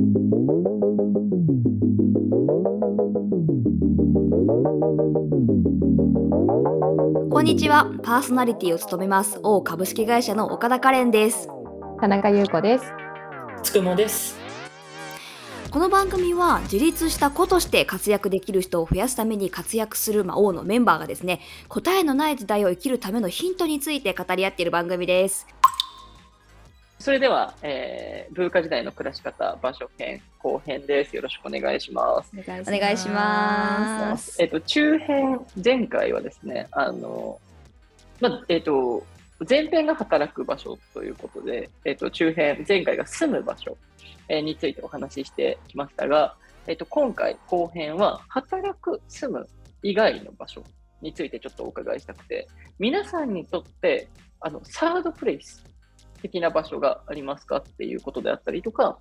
こんにちはパーソナリティを務めます王株式会社の岡田カレンです田中優子です。つくもです。この番組は自立した子として活躍できる人を増やすために活躍する、まあ、王のメンバーがですね答えのない時代を生きるためのヒントについて語り合っている番組ですそれでは、えー、文化時代の暮らし方場所編後編です。よろしくお願いします。お願いしますえっと中編前回はですね、あのまえっと前編が働く場所ということで、えっと中編前回が住む場所えーについてお話ししてきましたが、えっと今回後編は働く住む以外の場所についてちょっとお伺いしたくて、皆さんにとってあのサードプレイス的な場所がありますかっていうことであったりとか、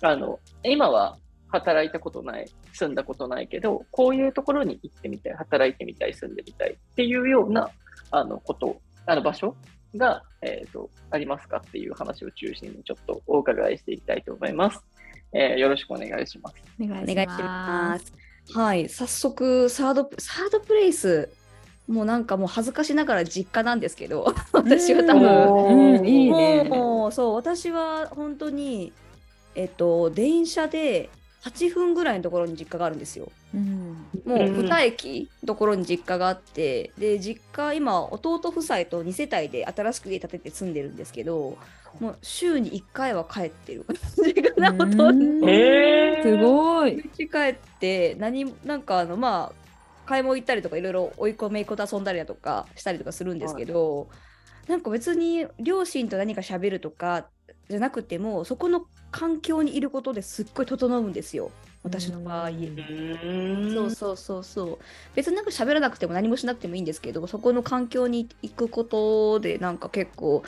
あの今は働いたことない、住んだことないけど、こういうところに行ってみたい、働いてみたい、住んでみたいっていうようなあのこと、あの場所が、えー、とありますかっていう話を中心にちょっとお伺いしていきたいと思います。えーよろしくお願いします。お願お願いしますはい早速サードサードプレイスもうなんかもう恥ずかしながら実家なんですけど 私は多分うん、いいね。もうそう私は本当にえっと電車で8分ぐらいのところに実家があるんですよ。うん、もう2駅のところに実家があってで実家今弟夫妻と2世帯で新しく家建てて住んでるんですけどもう週に1回は帰ってる 感じがほとんど。えーすごい。家帰って何もなんかあのまあ買い物行ったりとかいろいろ追い込めいこと遊んだりだとかしたりとかするんですけど、なんか別に両親と何か喋るとかじゃなくてもそこの環境にいることですっごい整うんですよ。私の場合。そうそうそうそう。別になんか喋らなくても何もしなくてもいいんですけどそこの環境に行くことでなんか結構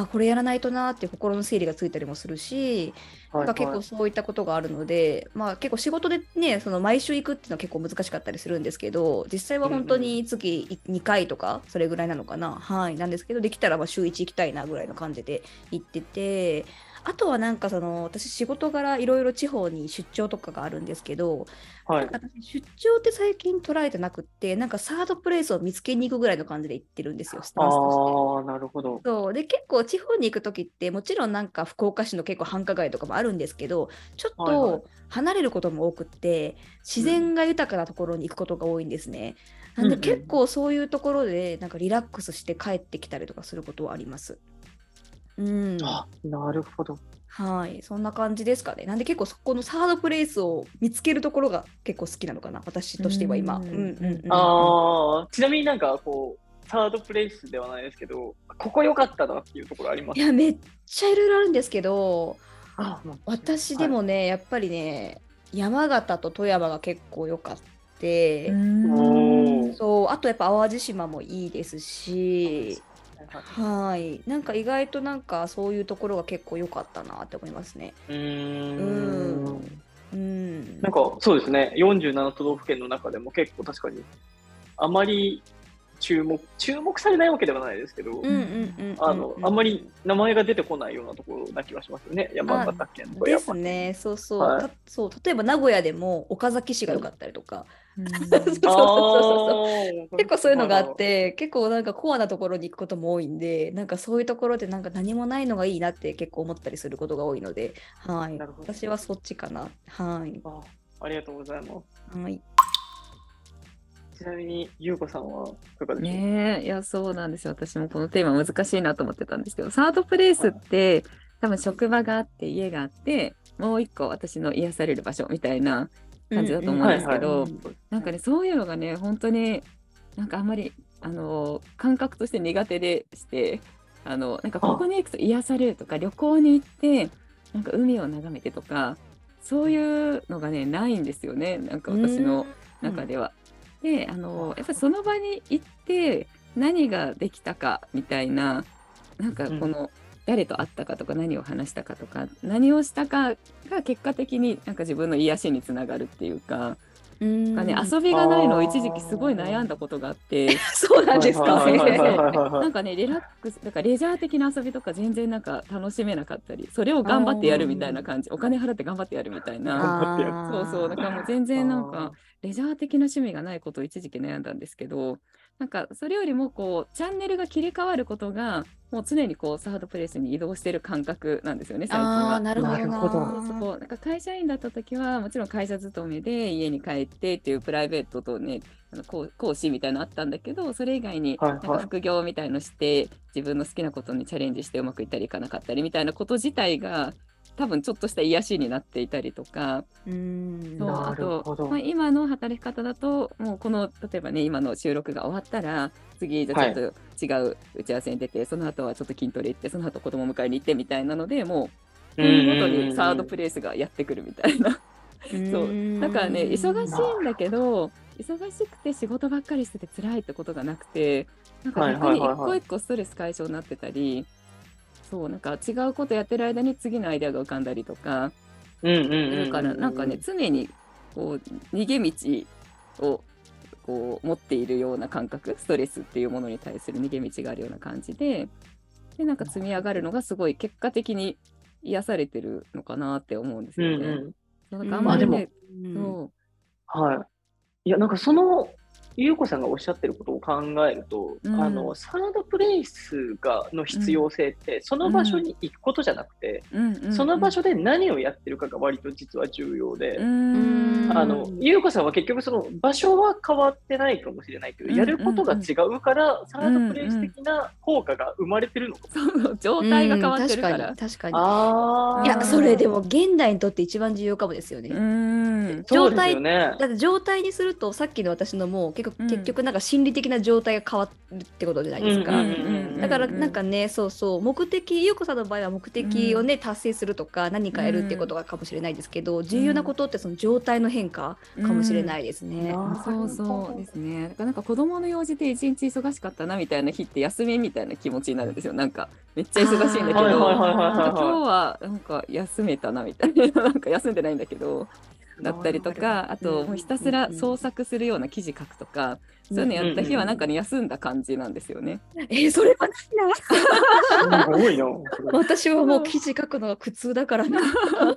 あこれやらないとなーって心の整理がついたりもするしなんか結構そういったことがあるので、まあ結構仕事でね、その毎週行くっていうのは結構難しかったりするんですけど、実際は本当に月2回とか、それぐらいなのかな、はい、なんですけど、できたらまあ週1行きたいなぐらいの感じで行ってて、あとはなんかその、私仕事柄いろいろ地方に出張とかがあるんですけど、はいなんか私出張って最近捉えてなくって、なんかサードプレイスを見つけに行くぐらいの感じで行ってるんですよ、スタンスとして。ああ、なるほど。そうで結構地方に行く時ってもちろんなんか福岡市の結構繁華街とかもあるんですけどちょっはいはいと離れることも多くって自然が豊かなところに行くことが多いんですね。なんでうんうん結構そういうところでなんかリラックスして帰ってきたりとかすることはあります。うん、あ、なるほど。はい。そんな感じですかね。なんで結構そこのサードプレイスを見つけるところが結構好きなのかな。私としては今。ううんんうんうん、ああ、ちなみになんかこう、サードプレイスではないですけど、ここ良かったなっていうところあります？いやめっちゃいろいろあるんですけど私でもね、やっぱりね山形と富山が結構良かって、おー。そうあとやっぱ淡路島もいいですしはい。なんか意外となんかそういうところが結構良かったなって思いますね。うん。ん。うん。なんかそうですね、47都道府県の中でも結構確かに、あまり注目、注目されないわけではないですけど、うんうんうんうんあの、あんまり名前が出てこないようなところな気がしますよね、山形県とかですね。そうそう,、はい。たそう。例えば名古屋でも岡崎市が良かったりとか、うん そうそうそうそう。あー。結構そういうのがあっ、て結構なんかコアなところに行くことも多いんでなんかそういうところでなんか何もないのがいいなって結構思ったりすることが多いので、はい。私はそっちかな。はい、あありがとうございます。はい、ちなみに、ゆうこさんはいかがでしょうねえ、いや、そうなんですよ。私もこのテーマ難しいなと思ってたんですけど、サードプレイスって、多分職場があって、家があって、もう一個私の癒される場所みたいな感じだと思うんですけど、なんかね、そういうのがね、本当になんかあんまり、あの、感覚として苦手でして、あの、なんかここに行くと癒されるとか、旅行に行って、なんか海を眺めてとか、そういうのがね、ないんですよね、なんか私の中では。で、あの、やっぱりその場に行って、何ができたかみたいな、なんかこの、誰と会ったかとか何を話したかとか何をしたかが結果的になんか自分の癒しにつながるっていうかうんがね遊びがないのを一時期すごい悩んだことがあって。そうなんですか。はいはいはいはいはい。なはいんかねリラックスだからレジャー的な遊びとか全然なんか楽しめなかったりそれを頑張ってやるみたいな感じ。お金払って頑張ってやるみたいな。そうそう。だからもう全然なんかレジャー的な趣味がないことを一時期悩んだんですけどなんかそれよりもこうチャンネルが切り替わることがもう常にこうサードプレイスに移動してる感覚なんですよね最近は。なるほどな。なるほどそうなんか会社員だった時はもちろん会社勤めで家に帰ってっていうプライベートとねあの講講師みたいなのあったんだけどそれ以外にはいなんか副業みたいのして自分の好きなことにチャレンジしてうまくいったりいかなかったりみたいなこと自体が多分ちょっとした癒しになっていたりとか、うん。そうなあるほど。と、まあ、今の働き方だともうこの例えばね今の収録が終わったら次じゃあちょっと違う打ち合わせに出て、その後はちょっと筋トレ行ってその後子供迎えに行ってみたいなのでもう分ごとにサードプレイスがやってくるみたいな。そう。だからね忙しいんだけど忙しくて仕事ばっかりしてて辛いってことがなくてなんか逆に一個一個ストレス解消になってたり、そうなんか違うことやってる間に次のアイデアが浮かんだりとかだからなんかね常にこう逃げ道をこう持っているような感覚ストレスっていうものに対する逃げ道があるような感じででなんか積み上がるのがすごい結果的に癒されてるのかなって思うんですよね。うんうんなんかあんまりね、そうはい。いや、なんかその、ゆうこさんがおっしゃってることを考えると、うん。あの、サードプレイスが、の必要性って、その場所に行くことじゃなくて、うん。うん。うん。その場所で何をやってるかが割と実は重要で、うん。あの、ゆうこさんは結局その場所は変わってないかもしれないけど、うん。やることが違うから、サードプレイス的な効果が生まれてるのかも。状態が変わってるから。うん確かに確かに。ああ。いやそれでも現代にとって一番重要かもですよね。うん。そうですよね。だって状態にするとさっきの私のも結局,、うん結局なんか心理的な状態が変わるってことじゃないですか。だからなんかね、そうそう目的優子さんの場合は目的をね、達成するとか何かやるってことがかもしれないですけど、重要なことってその状態の変化かもしれないですね。うんそうそうですね。だからなんか子供の用事で一日忙しかったなみたいな日って休みみたいな気持ちになるんですよ。なんかめっちゃ忙しいんだけど、今日ははなんか休めたなみたいな、なんか休んでないんだけど、だったりとか、あともうひたすら創作するような記事書くとか、そういうのやった日はなんかね休んだ感じなんですよね。えーそれはないな。い。すごいな。私はもう記事書くのが苦痛だからな。そう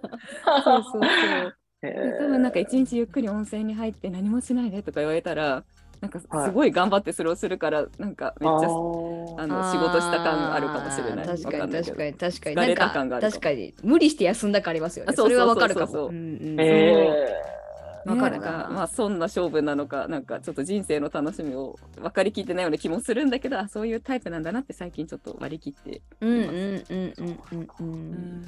そうそう。多分なんか一日ゆっくり温泉に入って何もしないでとか言われたらなんかはい。すごい頑張ってそれをするからなんかめっちゃあの仕事した感あるかもしれない。確かに確かに確かに。疲れたなん感があるかも。確かに無理して休んだ感ありますよね。あそれはわかるかも。そうそううん。うん。へわかるかまあそんな勝負なのかなんかちょっと人生の楽しみを分かりきってないような気もするんだけどあそういうタイプなんだなって最近ちょっと割り切って、うんうんうんうんうん。うん。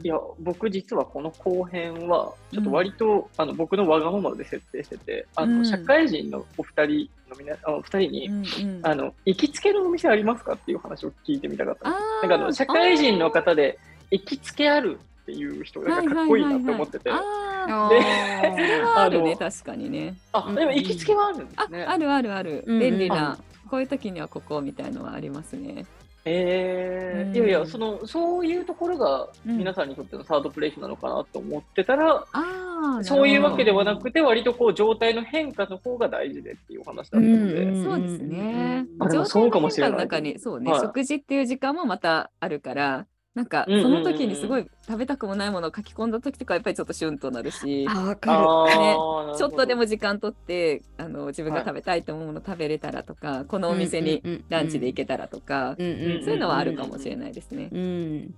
ーいや、僕実はこの後編は、ちょっと割と、あの僕のわがままで設定してて、あうん。の社会人のお二人のみなあの二人に、うんうん。あの行きつけのお店ありますかっていう話を聞いてみたかったんです。あー。なんかあの社会人の方で行きつけあるっていう人がかかっこいいなって思ってて。はいはいはいはいああ でーそれはあるねあの確かにね。あ、でも行きつけはあるんであすね。あるあるある。うんうん。便利な、こういう時にはここみたいのはありますね。うん。えー、いやいや、その、そういうところがうん。皆さんにとってのサードプレイスなのかなと思ってたら、ああそういうわけではなくて、割とこう状態の変化の方が大事でっていうお話だったので、うん。そうですね。あでもそうかもしれない。状態の変化の中にそうね、はい。食事っていう時間もまたあるから、なんかその時にすごい食べたくもないものを書き込んだ時とかやっぱりちょっとシュンとなるし。あ、わかる。ねちょっとでも時間取ってあの自分がはい食べたいと思うもの食べれたらとか、このお店にランチで行けたらとか、うんうんそういうのはあるかもしれないですね。うん。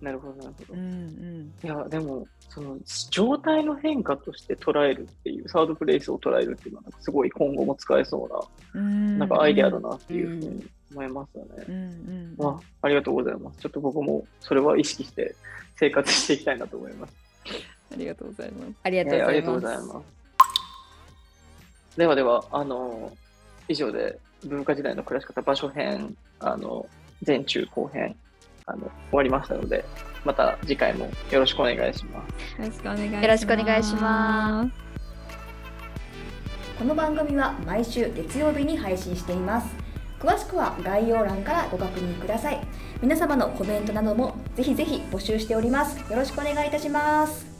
なるほど、なるほど。うんうんいや、でも、その状態の変化として捉えるっていう、サードプレイスを捉えるっていうのは、すごい今後も使えそううんな、なんかアイデアだなっていうふうに思いますよね。うんうんまあ、ありがとうございます。ちょっと僕もそれは意識して生活していきたいなと思います。ありがとうございます。ありがとう。ございます。ではでは、あの以上で文化時代の暮らし方場所編、あの前中後編あの終わりましたので、また次回もよろしくお願いします。よろしくお願いします。よろしくお願いします。この番組は毎週月曜日に配信しています。詳しくは概要欄からご確認ください。皆様のコメントなどもぜひぜひ募集しております。よろしくお願いいたします。